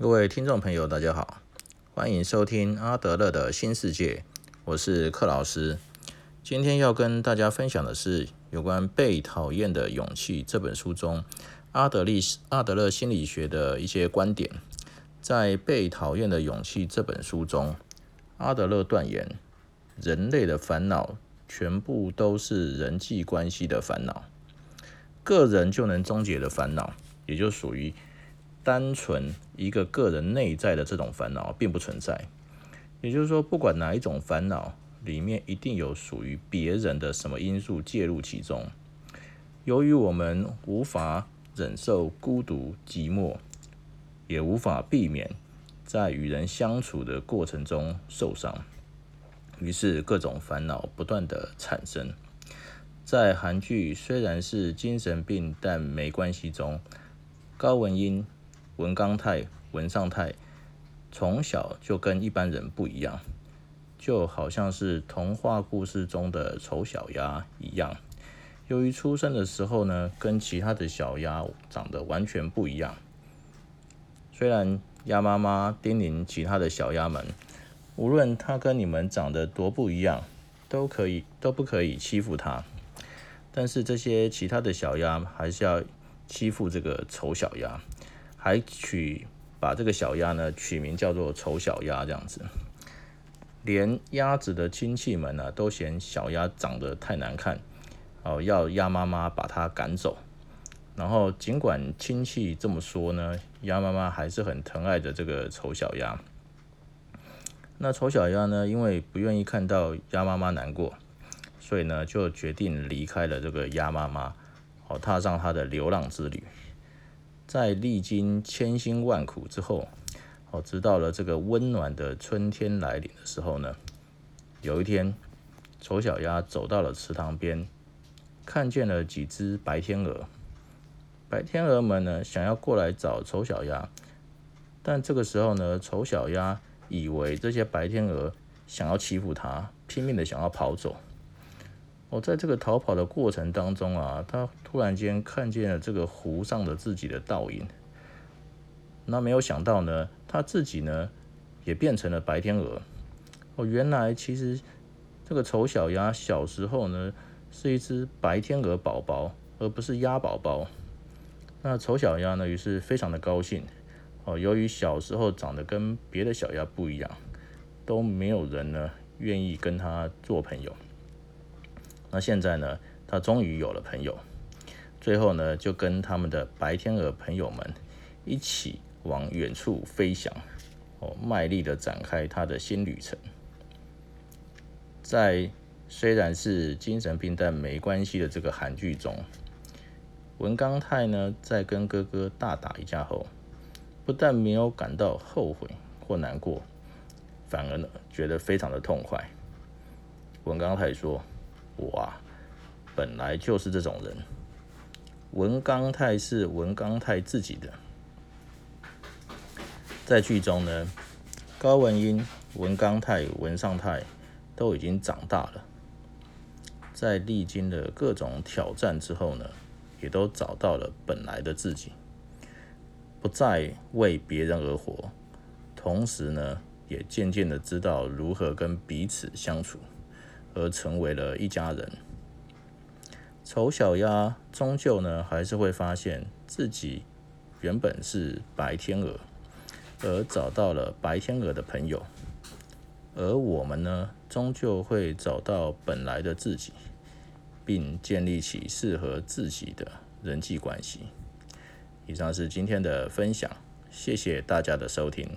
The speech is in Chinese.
各位听众朋友，大家好，欢迎收听阿德勒的新世界，我是克老师。今天要跟大家分享的是有关《被讨厌的勇气》这本书中阿德利阿德勒心理学的一些观点。在《被讨厌的勇气》这本书中，阿德勒断言，人类的烦恼全部都是人际关系的烦恼，个人就能终结的烦恼，也就属于。单纯一个个人内在的这种烦恼并不存在，也就是说，不管哪一种烦恼里面一定有属于别人的什么因素介入其中。由于我们无法忍受孤独寂寞，也无法避免在与人相处的过程中受伤，于是各种烦恼不断的产生。在韩剧虽然是精神病，但没关系中，高文英。文刚泰、文尚泰从小就跟一般人不一样，就好像是童话故事中的丑小鸭一样。由于出生的时候呢，跟其他的小鸭长得完全不一样。虽然鸭妈妈叮咛其他的小鸭们，无论它跟你们长得多不一样，都可以都不可以欺负它。但是这些其他的小鸭还是要欺负这个丑小鸭。还取把这个小鸭呢取名叫做丑小鸭这样子，连鸭子的亲戚们呢都嫌小鸭长得太难看，哦，要鸭妈妈把它赶走。然后尽管亲戚这么说呢，鸭妈妈还是很疼爱着这个丑小鸭。那丑小鸭呢，因为不愿意看到鸭妈妈难过，所以呢就决定离开了这个鸭妈妈，哦，踏上它的流浪之旅。在历经千辛万苦之后，哦，直到了这个温暖的春天来临的时候呢，有一天，丑小鸭走到了池塘边，看见了几只白天鹅。白天鹅们呢，想要过来找丑小鸭，但这个时候呢，丑小鸭以为这些白天鹅想要欺负它，拼命的想要跑走。我在这个逃跑的过程当中啊，他突然间看见了这个湖上的自己的倒影。那没有想到呢，他自己呢也变成了白天鹅。哦，原来其实这个丑小鸭小时候呢是一只白天鹅宝宝，而不是鸭宝宝。那丑小鸭呢于是非常的高兴。哦，由于小时候长得跟别的小鸭不一样，都没有人呢愿意跟它做朋友。那现在呢，他终于有了朋友，最后呢，就跟他们的白天鹅朋友们一起往远处飞翔，哦，卖力的展开他的新旅程。在虽然是精神病但没关系的这个韩剧中，文刚泰呢，在跟哥哥大打一架后，不但没有感到后悔或难过，反而呢，觉得非常的痛快。文刚泰说。我啊，本来就是这种人。文刚泰是文刚泰自己的，在剧中呢，高文英、文刚泰、文尚泰都已经长大了，在历经了各种挑战之后呢，也都找到了本来的自己，不再为别人而活，同时呢，也渐渐的知道如何跟彼此相处。而成为了一家人。丑小鸭终究呢，还是会发现自己原本是白天鹅，而找到了白天鹅的朋友。而我们呢，终究会找到本来的自己，并建立起适合自己的人际关系。以上是今天的分享，谢谢大家的收听。